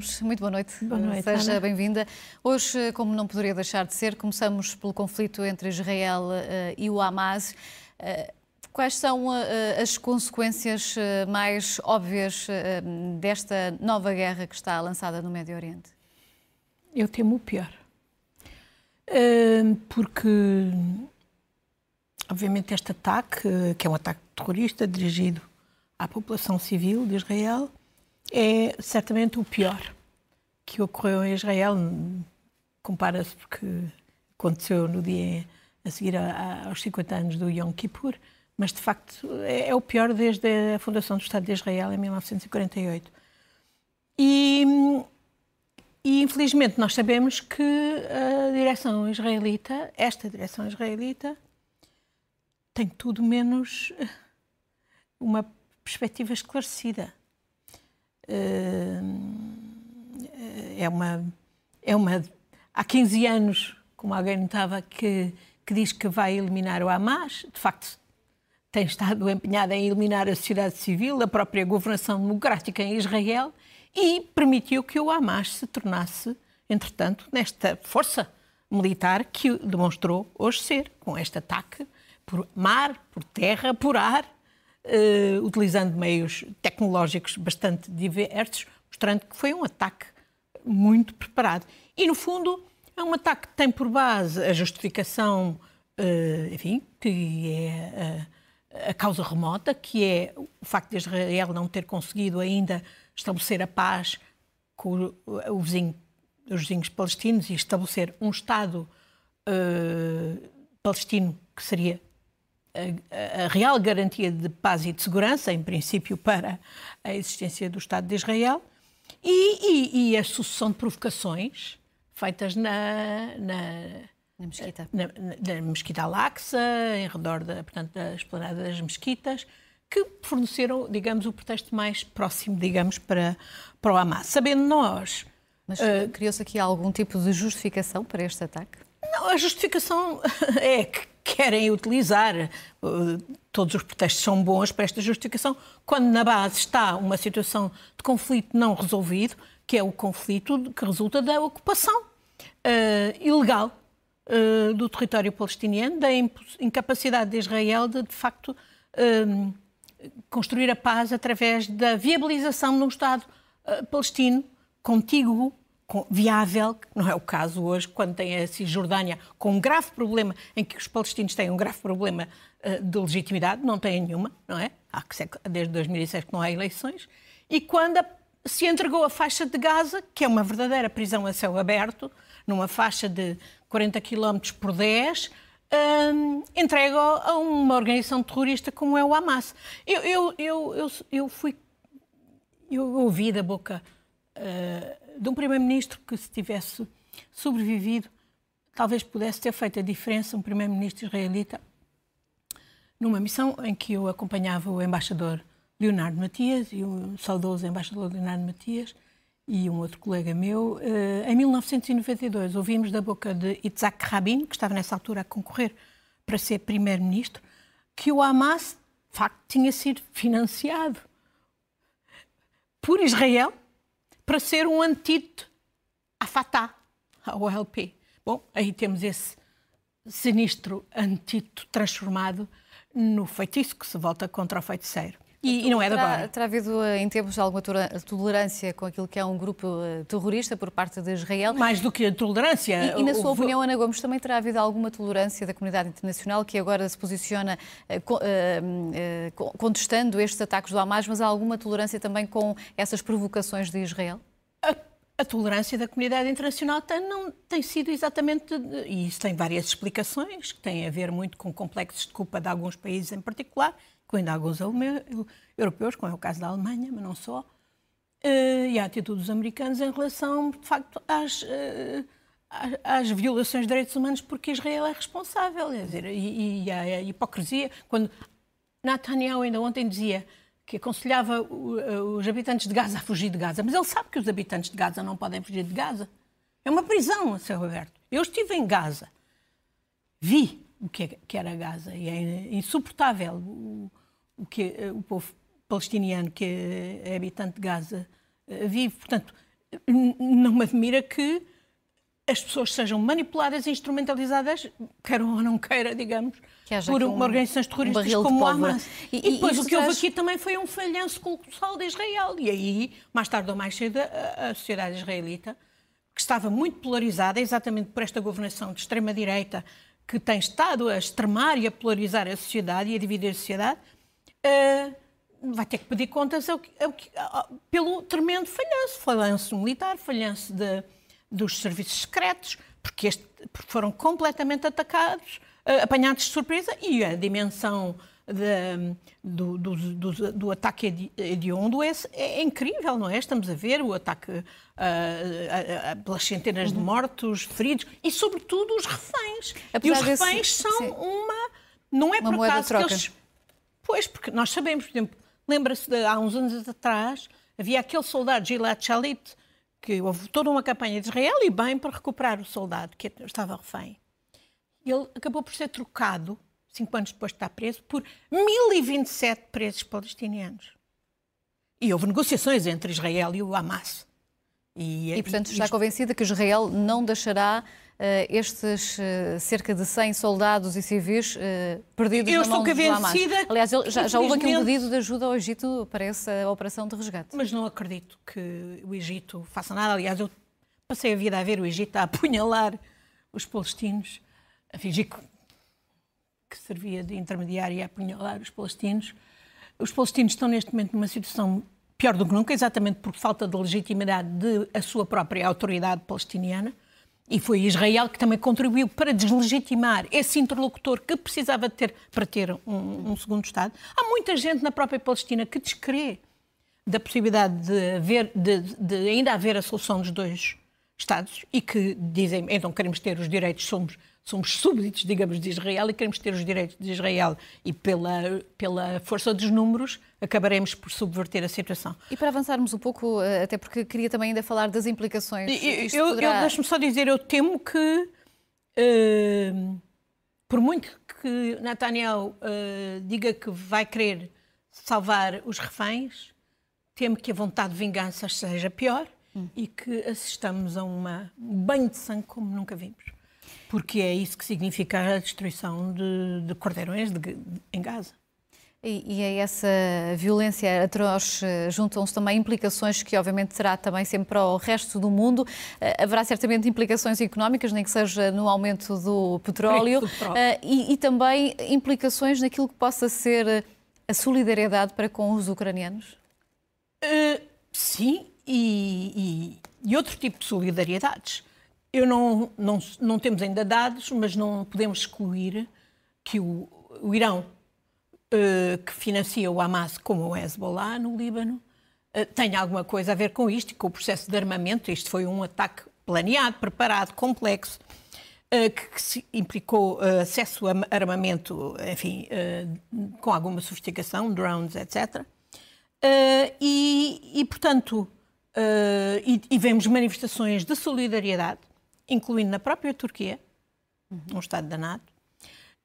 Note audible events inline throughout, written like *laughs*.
Gomes, muito boa noite. Boa noite, Seja bem-vinda. Hoje, como não poderia deixar de ser, começamos pelo conflito entre Israel uh, e o Hamas. Uh, quais são uh, as consequências mais óbvias desta nova guerra que está lançada no Médio Oriente? Eu temo o pior. Porque, obviamente, este ataque, que é um ataque terrorista dirigido à população civil de Israel, é certamente o pior que ocorreu em Israel. Compara-se porque aconteceu no dia a seguir aos 50 anos do Yom Kippur, mas de facto é, é o pior desde a fundação do Estado de Israel em 1948. E, e infelizmente nós sabemos que a direção israelita, esta direção israelita, tem tudo menos uma perspectiva esclarecida é uma, é uma. Há 15 anos, como alguém notava, que, que diz que vai eliminar o Hamas, de facto tem estado empenhada em eliminar a sociedade civil, a própria governação democrática em Israel e permitiu que o Hamas se tornasse, entretanto, nesta força militar que demonstrou hoje ser, com este ataque por mar, por terra, por ar, uh, utilizando meios tecnológicos bastante diversos, mostrando que foi um ataque muito preparado. E, no fundo, é um ataque que tem por base a justificação, uh, enfim, que é a, a causa remota, que é o facto de Israel não ter conseguido ainda estabelecer a paz com o, o vizinho, os vizinhos palestinos e estabelecer um Estado uh, palestino que seria a, a, real garantia de paz e de segurança, em princípio, para a existência do Estado de Israel, e, e, e a sucessão de provocações feitas na, na, na mesquita. Na, na, na mesquita Al-Aqsa, em redor da, portanto, da esplanada das mesquitas, que forneceram, digamos, o pretexto mais próximo, digamos, para, para o Hamas. Sabendo nós... Mas uh, criou-se aqui algum tipo de justificação para este ataque? Não, a justificação *laughs* é que querem utilizar. Eh, todos os pretextos são bons para esta justificação, quando na base está uma situação de conflito não resolvido, que é o conflito que resulta da ocupação uh, ilegal uh, do território palestiniano, da incapacidade de Israel de, de facto, uh, construir a paz através da viabilização de um Estado palestino contíguo viável, não é o caso hoje, quando tem a Cisjordânia com um grave problema, em que os palestinos têm um grave problema uh, de legitimidade, não têm nenhuma, não é? Há desde 2006 que não há eleições, e quando a, se entregou a faixa de Gaza, que é uma verdadeira prisão a céu aberto, numa faixa de 40 km por 10, um, entregue a uma organização terrorista como é o Hamas. Eu, eu, eu, eu, eu fui. Eu ouvi da boca uh, de um primeiro-ministro que, se tivesse sobrevivido, talvez pudesse ter feito a diferença, um primeiro-ministro israelita, numa missão em que eu acompanhava o embaixador Leonardo Matias e o saudoso embaixador Leonardo Matias e um outro colega meu. Uh, em 1992, ouvimos da boca de Itzhak Rabin, que estava nessa altura a concorrer para ser primeiro-ministro, que o Hamas, de facto, tinha sido financiado por Israel para ser um antídoto à Fatah, ao OLP. Bom, aí temos esse sinistro antídoto transformado no feitiço que se volta contra o feiticeiro. E, e, não é da agora. Terá havido eh, em tempos alguma tolerância com aquilo que é um grupo eh, terrorista por parte de Israel? Mais do que a tolerância. E, e na sua opinião, Ana Gomes, também terá havido alguma tolerância da comunidade internacional que agora se posiciona uh, uh, contestando estes ataques do Hamas, mas há alguma tolerância também com essas provocações de Israel? A, a tolerância da comunidade internacional tem, não tem sido exatamente. E isso tem várias explicações, que têm a ver muito com complexos de culpa de alguns países em particular incluindo alguns europeus, como é o caso da Alemanha, mas não só, uh, e a atitude dos americanos em relação, de facto, às, uh, às, violações de direitos humanos, porque Israel é responsável. Quer dizer, e, e a, hipocrisia, quando Netanyahu ainda ontem dizia que aconselhava os habitantes de Gaza a fugir de Gaza, mas ele sabe que os habitantes de Gaza não podem fugir de Gaza. É uma prisão a céu aberto. Eu estive em Gaza, vi o que, era Gaza e é insuportável o, que o povo palestiniano que é habitante de Gaza eh, vive. Portanto, não me admira que as pessoas sejam manipuladas e instrumentalizadas, queiram ou não queira, digamos, por um, organizações terroristas um como o Hamas. E, e, e depois o que traz... houve aqui também foi um falhanço colossal de Israel. E aí, mais tarde ou mais cedo, a, a sociedade israelita, que estava muito polarizada, exatamente por esta governação de extrema-direita, que tem estado a extremar e a polarizar a sociedade e a dividir a sociedade, uh, vai ter que pedir contas ao, ao, ao, pelo tremendo falhanço, falhanço militar, falhanço de, dos serviços secretos, porque, este, porque foram completamente atacados, uh, apanhados de surpresa, e a dimensão de, do, do, do, do, ataque hediondo é, é, incrível, não é? Estamos a ver o ataque uh, pelas centenas uhum. de mortos, feridos, e sobretudo os reféns. Apesar e os reféns desse, são sim. uma... Não é uma por acaso que eles... Pois, porque nós sabemos, por exemplo, Lembra-se de há uns anos atrás, havia aquele soldado Gilad Shalit, que houve toda uma campanha de Israel e bem para recuperar o soldado que estava refém. Ele acabou por ser trocado, cinco anos depois de estar preso, por 1027 presos palestinianos. E houve negociações entre Israel e o Hamas. E, e portanto, está convencida que Israel não deixará estes uh, cerca de 100 soldados e civis uh, perdidos Eu na mão estou convencida. Aliás, já, já houve aqui um pedido de ajuda ao Egito para essa operação de resgate. Mas não acredito que o Egito faça nada. Aliás, eu passei a vida a ver o Egito a *laughs* apunhalar os palestinos, a fingir que, que servia de intermediário e a apunhalar os palestinos. Os palestinos estão neste momento numa situação pior do que nunca, exatamente por falta de legitimidade da sua própria autoridade palestiniana. E foi Israel que também contribuiu para deslegitimar esse interlocutor que precisava de ter para ter um, um segundo Estado. Há muita gente na própria Palestina que descrê da possibilidade de, haver, de, de ainda haver a solução dos dois Estados e que dizem, então queremos ter os direitos, somos somos súbditos, digamos, de Israel e queremos ter os direitos de Israel e pela, pela força dos números acabaremos por subverter a situação. E para avançarmos um pouco, eh, até porque queria também ainda falar das implicações. Eu, poderá... eu deixo-me só dizer, eu temo que, uh, por muito que Netanyahu uh, diga que vai querer salvar os reféns, temo que a vontade de vingança seja pior hum. e que assistamos a uma, um banho de sangue como nunca vimos porque é isso que significa a destruição de, de cordeirões de, de, em Gaza. E, e, a essa violência atroz eh, juntam-se também implicações que, obviamente, terá também sempre para o resto do mundo. Uh, haverá certamente implicações económicas, nem que seja no aumento do petróleo, uh, e, e, também implicações naquilo que possa ser a solidariedade para com os ucranianos? Uh, sim, e, e, outro tipo de solidariedades. Eu não, não, não temos ainda dados, mas não podemos excluir que o, o Irão, uh, que financia o Hamas como o Hezbollah no Líbano, uh, tenha alguma coisa a ver com isto e com o processo de armamento. Isto foi um ataque planeado, preparado, complexo, uh, que, que implicou acesso a armamento, enfim, com alguma sofisticação, drones, etc. E, e, portanto, e, e vemos manifestações de solidariedade incluindo na própria Turquia, um Estado da NATO.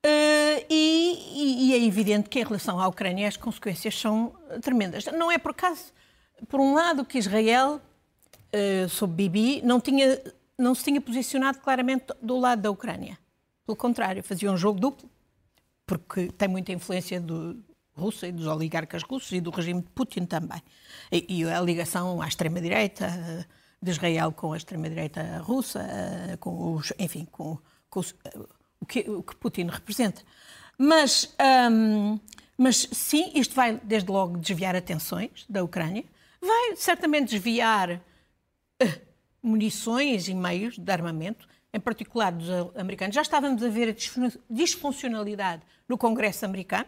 Uh, e, e, é evidente que em relação à Ucrânia as consequências são tremendas. Não é por acaso, por um lado, que Israel, uh, sob Bibi, não, tinha, não se tinha posicionado claramente do lado da Ucrânia. Pelo contrário, fazia um jogo duplo, porque tem muita influência do Rússia e dos oligarcas russos e do regime de Putin também. E, e a ligação à extrema-direita. Uh, de Israel com a extrema-direita russa, eh, com os, enfim, com, com os, eh, o, que, o, que, Putin representa. Mas, um, mas sim, isto vai desde logo desviar atenções da Ucrânia, vai certamente desviar munições e meios de armamento, em particular dos americanos. Já estávamos a ver a disfuncionalidade no Congresso americano,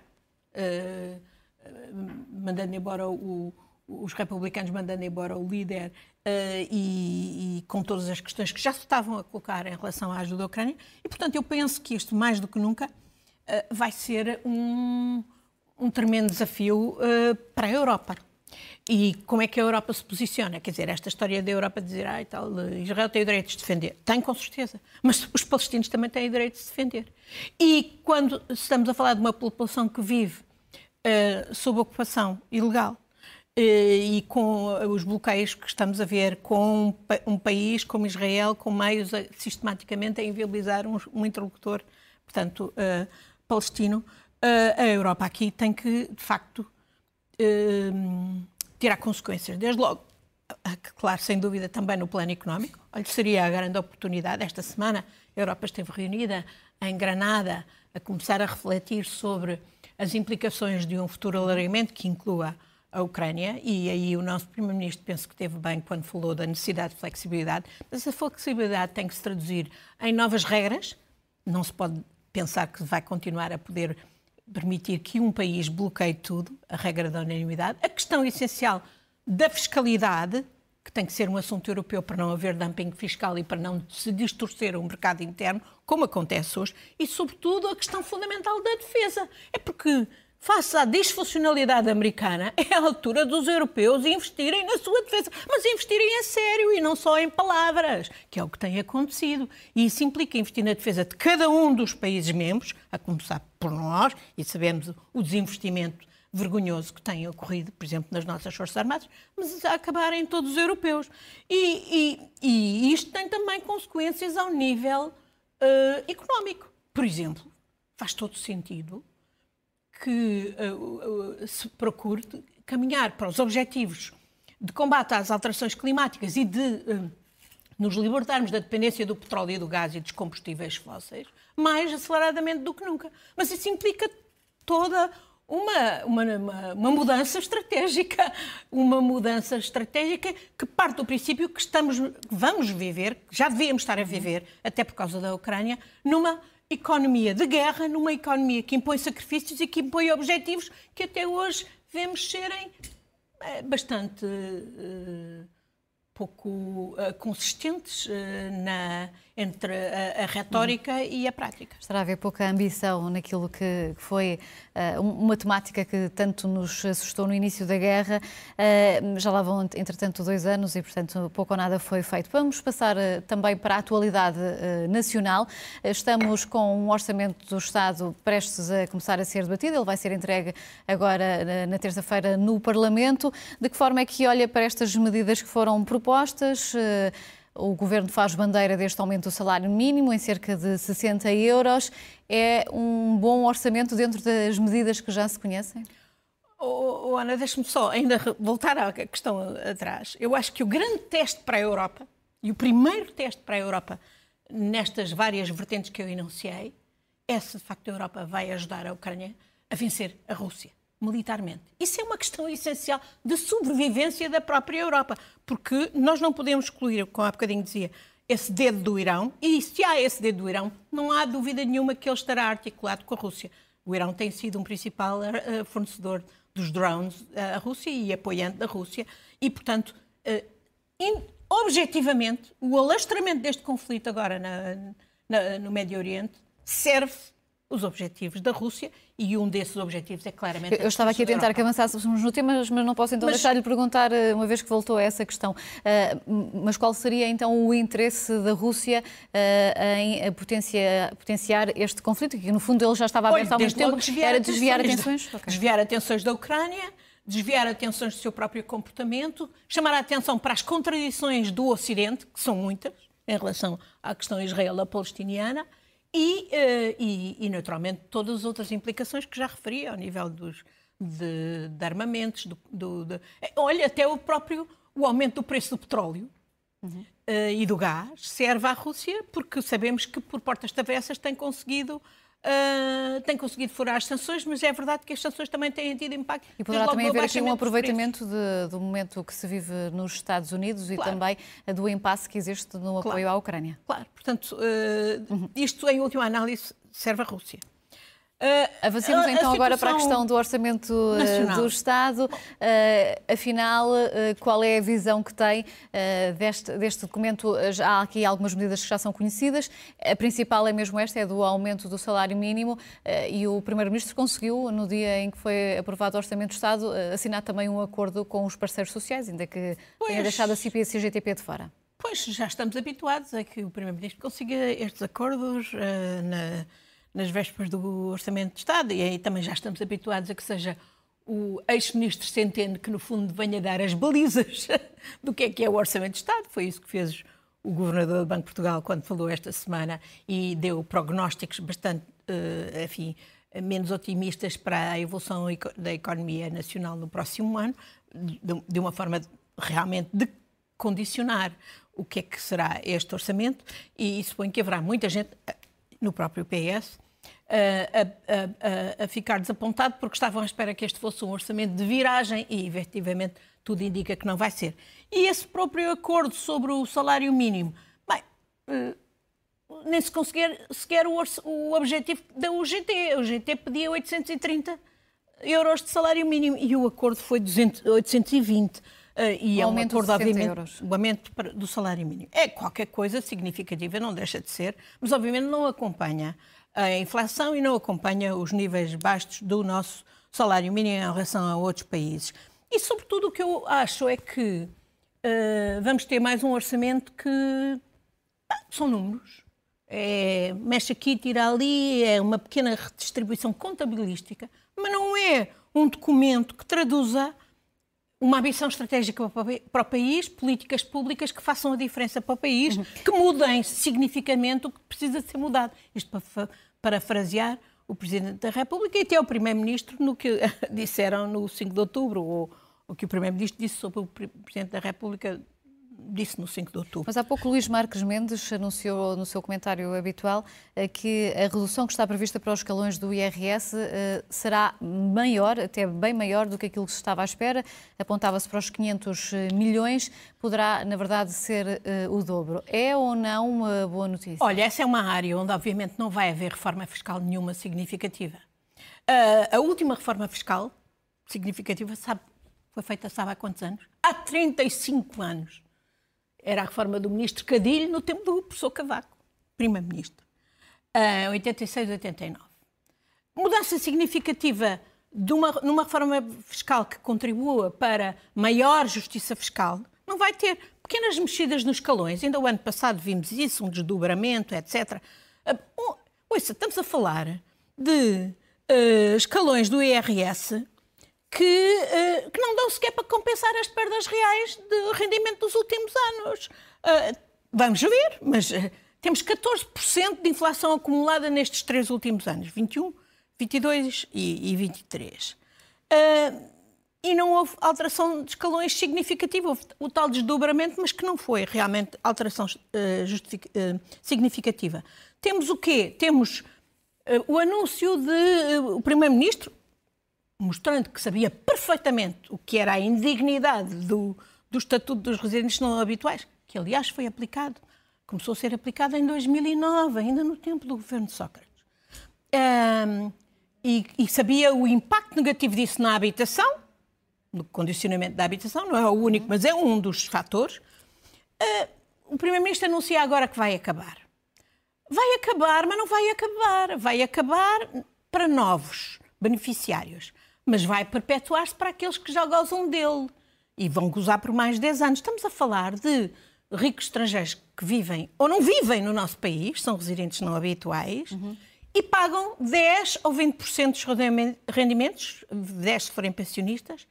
mandando embora o, os republicanos mandando embora o líder uh, e, e, com todas as questões que já se estavam a colocar em relação à ajuda à Ucrânia. E, portanto, eu penso que isto, mais do que nunca, uh, vai ser um, um tremendo desafio uh, para a Europa. E como é que a Europa se posiciona? Quer dizer, esta história da Europa dizer ah, tal, Israel tem o direito de se defender. Tem, com certeza. Mas os palestinos também têm o direito de se defender. E quando estamos a falar de uma população que vive uh, sob ocupação ilegal, e com os bloqueios que estamos a ver com um país como Israel, com meios a, sistematicamente a inviabilizar um, um interlocutor, portanto, uh, palestino, uh, a Europa aqui tem que, de facto, uh, tirar consequências. Desde logo, claro, sem dúvida, também no plano económico. Olha, seria a grande oportunidade. Esta semana, a Europa esteve reunida em Granada a começar a refletir sobre as implicações de um futuro alargamento que inclua a Ucrânia, e aí o nosso Primeiro-Ministro penso que teve bem quando falou da necessidade de flexibilidade, mas essa flexibilidade tem que se traduzir em novas regras, não se pode pensar que vai continuar a poder permitir que um país bloqueie tudo, a regra da unanimidade. A questão essencial da fiscalidade, que tem que ser um assunto europeu para não haver dumping fiscal e para não se distorcer o mercado interno, como acontece hoje, e, sobretudo, a questão fundamental da defesa. É porque face à disfuncionalidade americana, *laughs* é a altura dos europeus investirem na sua defesa, mas investirem a sério e não só em palavras, que é o que tem acontecido. E isso implica investir na defesa de cada um dos países membros, a começar por nós, e sabemos o desinvestimento vergonhoso que tem ocorrido, por exemplo, nas nossas Forças Armadas, mas a acabar em todos os europeus. E, e, e isto tem também consequências ao nível uh, económico. Por exemplo, faz todo sentido que uh, uh, se procure caminhar para os objetivos de combate às alterações climáticas e de uh, nos libertarmos da dependência do petróleo e do gás e dos combustíveis fósseis mais aceleradamente do que nunca. Mas isso implica toda uma, uma, uma, mudança estratégica, uma mudança estratégica que parte do princípio que estamos, vamos viver, já devíamos estar a viver, até por causa da Ucrânia, numa economia de guerra, numa economia que impõe sacrifícios e que impõe objetivos que até hoje vemos serem eh, bastante uh, pouco uh, consistentes uh, na, entre a, a retórica uhum. e a prática. Estará a haver pouca ambição naquilo que foi uh, uma temática que tanto nos assustou no início da guerra. já lá vão, entretanto, dois anos e, portanto, pouco ou nada foi feito. Vamos passar também para a atualidade nacional. Estamos com um orçamento do Estado prestes a começar a ser debatido. Ele vai ser entregue agora na terça-feira no Parlamento. De que forma é que olha para estas medidas que foram propostas? O Governo faz bandeira deste aumento do salário mínimo em cerca de 60 euros. É um bom orçamento dentro das medidas que já se conhecem? Oh, oh, Ana, deixe-me só ainda voltar à questão atrás. Eu acho que o grande teste para a Europa, e o primeiro teste para a Europa nestas várias vertentes que eu enunciei, é se de facto a Europa vai ajudar a Ucrânia a vencer a Rússia militarmente. Isso é uma questão essencial de sobrevivência da própria Europa, porque nós não podemos excluir, como há bocadinho dizia, esse dedo do Irão, e se há esse dedo do Irão, não há dúvida nenhuma que ele estará articulado com a Rússia. O Irão tem sido um principal uh, fornecedor dos drones à Rússia e apoiante da Rússia, e, portanto, objetivamente, o alastramento deste conflito agora na, na, no Médio Oriente serve os objetivos da Rússia e um desses objetivos é claramente. Eu, eu estava aqui a tentar que avançássemos no tema, mas não posso então mas... deixar-lhe perguntar, eh, uma vez que voltou a essa questão, uh, mas qual seria então o interesse da Rússia uh, em potenciar, potenciar este conflito, que no fundo ele já estava aberto há muito tempo, desviar era desviar atenções? atenções? Okay. Desviar atenções da Ucrânia, desviar atenções do seu próprio comportamento, chamar a atenção para as contradições do Ocidente, que são muitas, em relação à questão israelo-palestiniana, e, uh, e, e, naturalmente, todas as outras implicações que já referi ao nível dos, de, de armamentos, do, do, de, olha, até o próprio o aumento do preço do petróleo uhum. uh, e do gás serve à Rússia, porque sabemos que por portas travessas tem conseguido Uh, tem conseguido furar as sanções, mas é verdade que as sanções também têm tido impacto. E poderá também haver aqui um aproveitamento de, do momento que se vive nos Estados Unidos claro. e também do impasse que existe no apoio claro. à Ucrânia. Claro, portanto, uh, isto em última análise serve à Rússia. Uh, Avancemos a, então a agora para a questão do orçamento uh, do Estado. Uh, afinal, qual é a visão que tem deste, deste documento? Já há aqui algumas medidas que já são conhecidas. A principal é mesmo esta, é do aumento do salário mínimo e o Primeiro-Ministro conseguiu, no dia em que foi aprovado o orçamento do Estado, assinar também um acordo com os parceiros sociais, ainda que pois, tenha deixado a CIP e a CGTP de fora. Pois, já estamos habituados a que o Primeiro-Ministro consiga estes acordos na nas vésperas do Orçamento de Estado, e aí também já estamos habituados a que seja o ex-ministro Centeno que, no fundo, venha dar as balizas *laughs* do que é que é o Orçamento de Estado. Foi isso que fez o governador do Banco de Portugal quando falou esta semana e deu prognósticos bastante, uh, enfim, menos otimistas para a evolução da economia nacional no próximo ano, de uma forma realmente de condicionar o que é que será este orçamento e suponho que haverá muita gente no próprio PS a, a, a, ficar desapontado porque estavam à espera que este fosse um orçamento de viragem e, efetivamente, tudo indica que não vai ser. E esse próprio acordo sobre o salário mínimo, bem, eh, nem se conseguir sequer o, o objetivo da UGT. A UGT pedia 830 euros de salário mínimo e o acordo foi 200, 820. Uh, e o é um acordo, obviamente, euros. o aumento do salário mínimo. É qualquer coisa significativa, não deixa de ser, mas obviamente não acompanha a inflação e não acompanha os níveis baixos do nosso salário mínimo em relação a outros países. E, sobretudo, o que eu acho é que uh, vamos ter mais um orçamento que ah, são números. É, mexe aqui, tira ali, é uma pequena redistribuição contabilística, mas não é um documento que traduza uma ambição estratégica para o país, políticas públicas que façam a diferença para o país, uhum. que mudem significativamente o que precisa ser mudado. Isto para parafrasear o Presidente da República e até o Primeiro-Ministro no que *laughs* disseram no 5 de outubro, ou o que o Primeiro-Ministro disse sobre o Presidente da República disse no 5 de outubro. Mas há pouco Luís Marques Mendes anunciou no seu comentário habitual eh, que a redução que está prevista para os escalões do IRS eh, será maior, até bem maior do que aquilo que se estava à espera. Apontava-se para os 500 eh, milhões, poderá, na verdade, ser o dobro. É ou não uma boa notícia? Olha, essa é uma área onde, obviamente, não vai haver reforma fiscal nenhuma significativa. A última reforma fiscal significativa, sabe, foi feita, sabe há quantos anos? Há 35 anos era a reforma do ministro Cadilho no tempo do professor Cavaco, primeiro-ministro, em 86, 89. Mudança significativa de uma, numa reforma fiscal que contribua para maior justiça fiscal, não vai ter pequenas mexidas nos escalões. Ainda o ano passado vimos isso, um desdobramento, etc. Uh, ouça, estamos a falar de uh, escalões do IRS que, uh, que não dão sequer para compensar as perdas reais de rendimento dos últimos anos. Uh, vamos ver, mas uh, temos 14% de inflação acumulada nestes três últimos anos, 21, 22 e, e 23. e não houve alteração de escalões significativa, houve o tal desdobramento, mas que não foi realmente alteração significativa. Temos o quê? Temos o anúncio de o Primeiro-Ministro, mostrando que sabia perfeitamente o que era a indignidade do, do Estatuto dos Residentes Não Habituais, que aliás foi aplicado, começou a ser aplicado em 2009, ainda no tempo do governo de Sócrates. Um, e, e, sabia o impacto negativo disso na habitação, no condicionamento da habitação, não é o único, mas é um dos fatores. Uh, o Primeiro-Ministro anuncia agora que vai acabar. Vai acabar, mas não vai acabar. Vai acabar para novos beneficiários mas vai perpetuar-se para aqueles que já gozam dele e vão gozar por mais de 10 anos. Estamos a falar de ricos estrangeiros que vivem ou não vivem no nosso país, são residentes não habituais, uhum. e pagam 10 ou 20% dos rendimentos, 10 se forem pensionistas,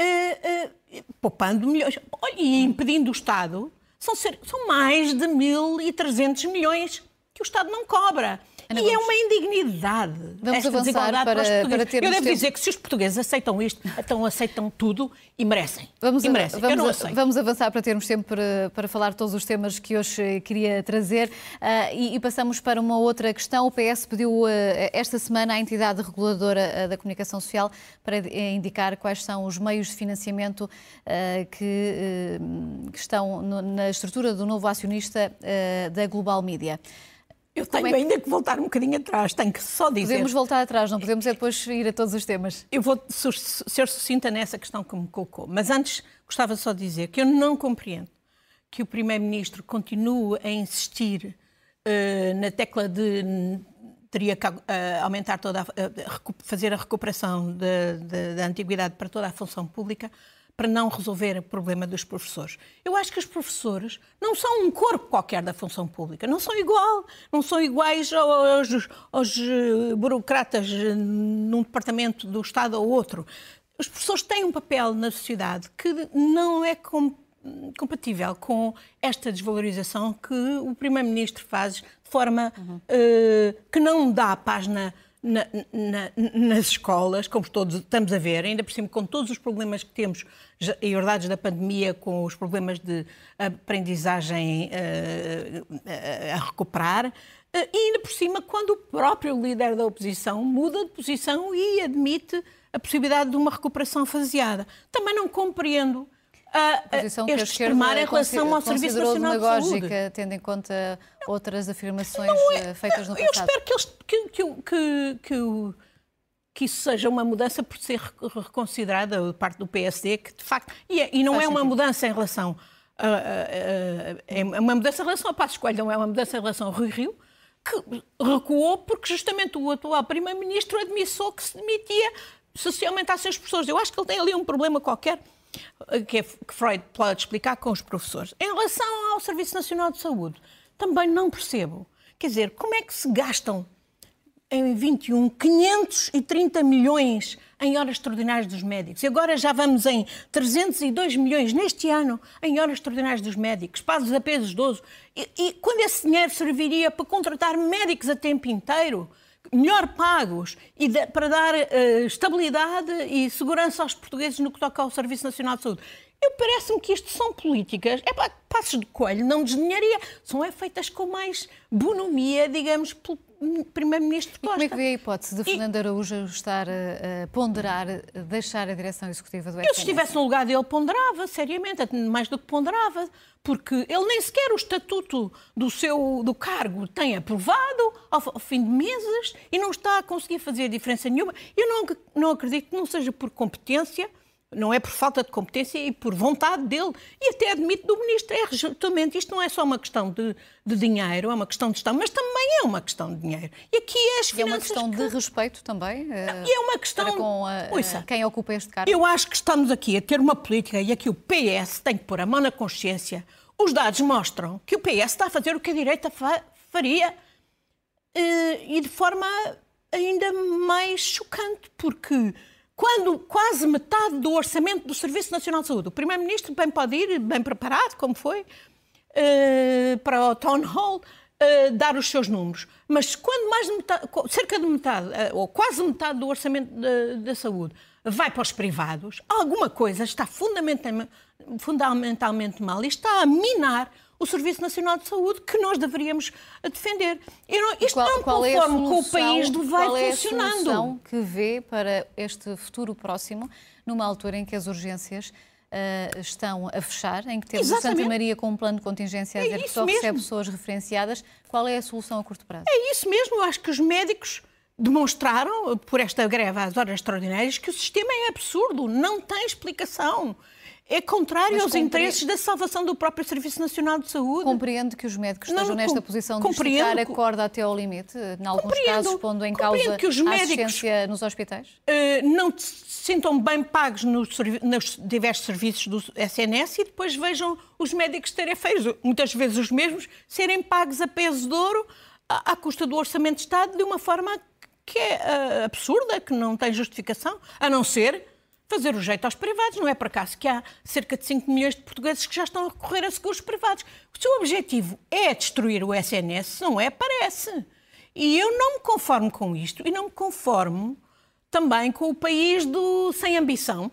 uh, uh, poupando milhões e impedindo o Estado. São, ser, são mais de 1.300 milhões que o Estado não cobra. Ana e é uma indignidade Vamos esta desigualdade para, para, termos Eu devo tempo. dizer que se os portugueses aceitam isto, então aceitam tudo e merecem. Vamos, e merecem. Vamos, vamos avançar para termos tempo para, para falar todos os temas que hoje eh, queria trazer uh, e, e, passamos para uma outra questão. O PS pediu uh, esta semana à entidade reguladora uh, da comunicação social para indicar quais são os meios de financiamento que, que, estão no, na estrutura do novo acionista da Global Media. Eu tenho é que... ainda que voltar um bocadinho atrás, tenho que só dizer. Podemos voltar atrás, não podemos é depois ir a todos os temas. Eu vou ser sucinta nessa questão que me colocou, mas antes gostava só de dizer que eu não compreendo que o Primeiro-Ministro continue a insistir uh, na tecla de teria que uh, aumentar toda a, uh, fazer a recuperação da antiguidade para toda a função pública para não resolver o problema dos professores. Eu acho que os professores não são um corpo qualquer da função pública, não são igual, não são iguais aos, aos eh, burocratas num departamento do Estado ou outro. Os professores têm um papel na sociedade que não é compatível com esta desvalorização que o Primeiro-Ministro faz de forma uhum. uh, que não dá paz na, na, na, nas escolas, como todos estamos a ver, ainda por cima com todos os problemas que temos herdades da pandemia, com os problemas de aprendizagem uh, a recuperar, uh, e ainda por cima quando o próprio líder da oposição muda de posição e admite a possibilidade de uma recuperação faseada. Também não compreendo a, a extremar em relação ao Serviço Nacional de Saúde. tendo em conta outras afirmações é, feitas no passado. Eu espero que, eles, que, que, que, que, isso seja uma mudança por ser reconsiderada por parte do PSD, que de facto. E, é, e não Faz é uma sentido. mudança em relação. A, é uma mudança em relação a Passos Coelho, não é uma mudança em relação ao Rui Rio, que recuou porque justamente o atual Primeiro-Ministro admissou que se demitia se se aumentassem as pessoas. Eu acho que ele tem ali um problema qualquer que, é, que Freud pode explicar com os professores. Em relação ao Serviço Nacional de Saúde, também não percebo. Quer dizer, como é que se gastam em 21 530 milhões em horas extraordinárias dos médicos. E agora já vamos em 302 milhões neste ano em horas extraordinárias dos médicos, pagos a pesos 12. E, e quando esse dinheiro serviria para contratar médicos a tempo inteiro, melhor pagos e de, para dar uh, estabilidade e segurança aos portugueses no que toca ao Serviço Nacional de Saúde. Eu parece-me que isto são políticas. É para passos de coelho, não desdenharia. São é feitas com mais bonomia, digamos, pelo Primeiro-Ministro Costa. E como é que vê a hipótese de Fernando Araújo estar a, a ponderar, a deixar a direção executiva do SNS? Eu, se estivesse no lugar dele, ponderava, seriamente, mais do que ponderava, porque ele nem sequer o estatuto do seu do cargo tem aprovado ao, fim de meses e não está a conseguir fazer diferença nenhuma. Eu não, não acredito que não seja por competência, não é por falta de competência e por vontade dele. E até admito do ministro. É justamente, isto não é só uma questão de, de dinheiro, é uma questão de gestão, mas também é uma questão de dinheiro. E aqui é as finanças. E é uma questão que... de respeito também. E é uma questão. com a, Ouça, quem ocupa este cargo. Eu acho que estamos aqui a ter uma política e aqui o PS tem que pôr a mão na consciência. Os dados mostram que o PS está a fazer o que a direita faria eh, e de forma ainda mais chocante, porque quando quase metade do orçamento do Serviço Nacional de Saúde, o Primeiro-Ministro bem pode ir, bem preparado, como foi, uh, para o Town Hall, uh, dar os seus números. Mas quando mais de metade, cerca de metade, ou quase metade do orçamento da, saúde vai para os privados, alguma coisa está fundamentalmente mal e está a minar o Serviço Nacional de Saúde que nós deveríamos defender. Não, isto qual, não qual conforme é com o país do vai qual funcionando. É a solução que vê para este futuro próximo, numa altura em que as urgências uh, estão a fechar, em que temos Exatamente. Santa Maria com um plano de contingência a é dizer que só mesmo. recebe pessoas referenciadas, qual é a solução a curto prazo? É isso mesmo, eu acho que os médicos demonstraram, por esta greve às horas extraordinárias, que o sistema é absurdo, não tem explicação é contrário Mas aos interesses da salvação do próprio Serviço Nacional de Saúde. Compreendo que os médicos estejam nesta posição de esticar a corda até ao limite, em alguns casos pondo em causa que os médicos, a assistência nos hospitais? Uh, não se sintam bem pagos nos, nos, diversos serviços do SNS e depois vejam os médicos terem feitos, muitas vezes os mesmos, serem pagos a peso de ouro à, à custa do Orçamento de Estado de uma forma que é uh, absurda, que não tem justificação, a não ser fazer o jeito aos privados. Não é por acaso que há cerca de 5 milhões de portugueses que já estão a recorrer a seguros privados. O objetivo é destruir o SNS, não é, parece. E eu não me conformo com isto e não me conformo também com o país do sem ambição,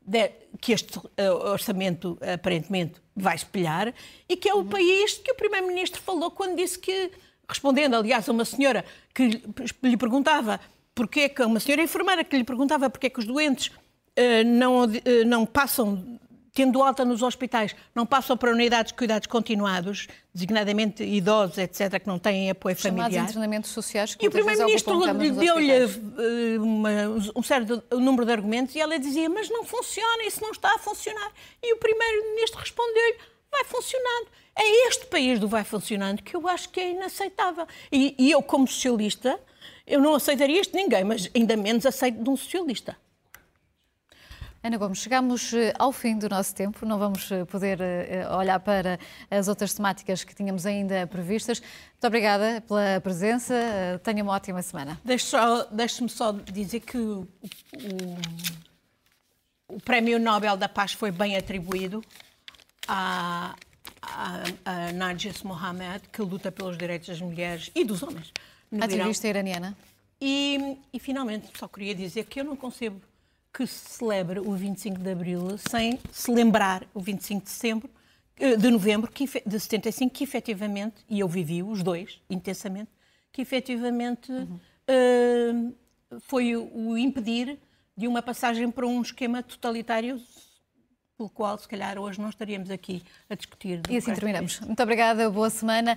de, que este uh, orçamento aparentemente vai espelhar, e que é o país que o Primeiro-Ministro falou quando disse que, respondendo, aliás, a uma senhora que lhe perguntava porque é que uma senhora enfermeira que lhe perguntava porque é que os doentes uh, não, uh, não passam tendo alta nos hospitais, não passam para unidades de cuidados continuados, designadamente idosos, etc., que não têm apoio Chamados familiar. internamentos sociais que E o Primeiro-Ministro deu-lhe uma- um certo número de argumentos e ela dizia: Mas não funciona, isso não está a funcionar. E o Primeiro-Ministro respondeu-lhe: Vai funcionando. É este país do vai funcionando que eu acho que é inaceitável. E, e eu, como socialista, eu não aceitaria isto de ninguém, mas ainda menos aceito de um socialista. Ana Gomes, chegamos eh, ao fim do nosso tempo, não vamos eh, poder eh, olhar para as outras temáticas que tínhamos ainda previstas. Muito obrigada pela presença, tenha uma ótima semana. Deixe-me só dizer que o, o- o Prémio Nobel da Paz foi bem atribuído a, a, a Narges Mohamed, que luta pelos direitos das mulheres e dos homens. No A Irão. ativista iraniana. E, e, finalmente, só queria dizer que eu não concebo que se celebre o 25 de Abril sem se lembrar o 25 de, setembro, eh, de novembro que, de 75, que efetivamente, e eu vivi os dois intensamente, que efetivamente eh, foi o, impedir de uma passagem para um esquema totalitário pelo qual, se calhar, hoje não estaríamos aqui a discutir. E assim terminamos. Muito obrigada, boa semana.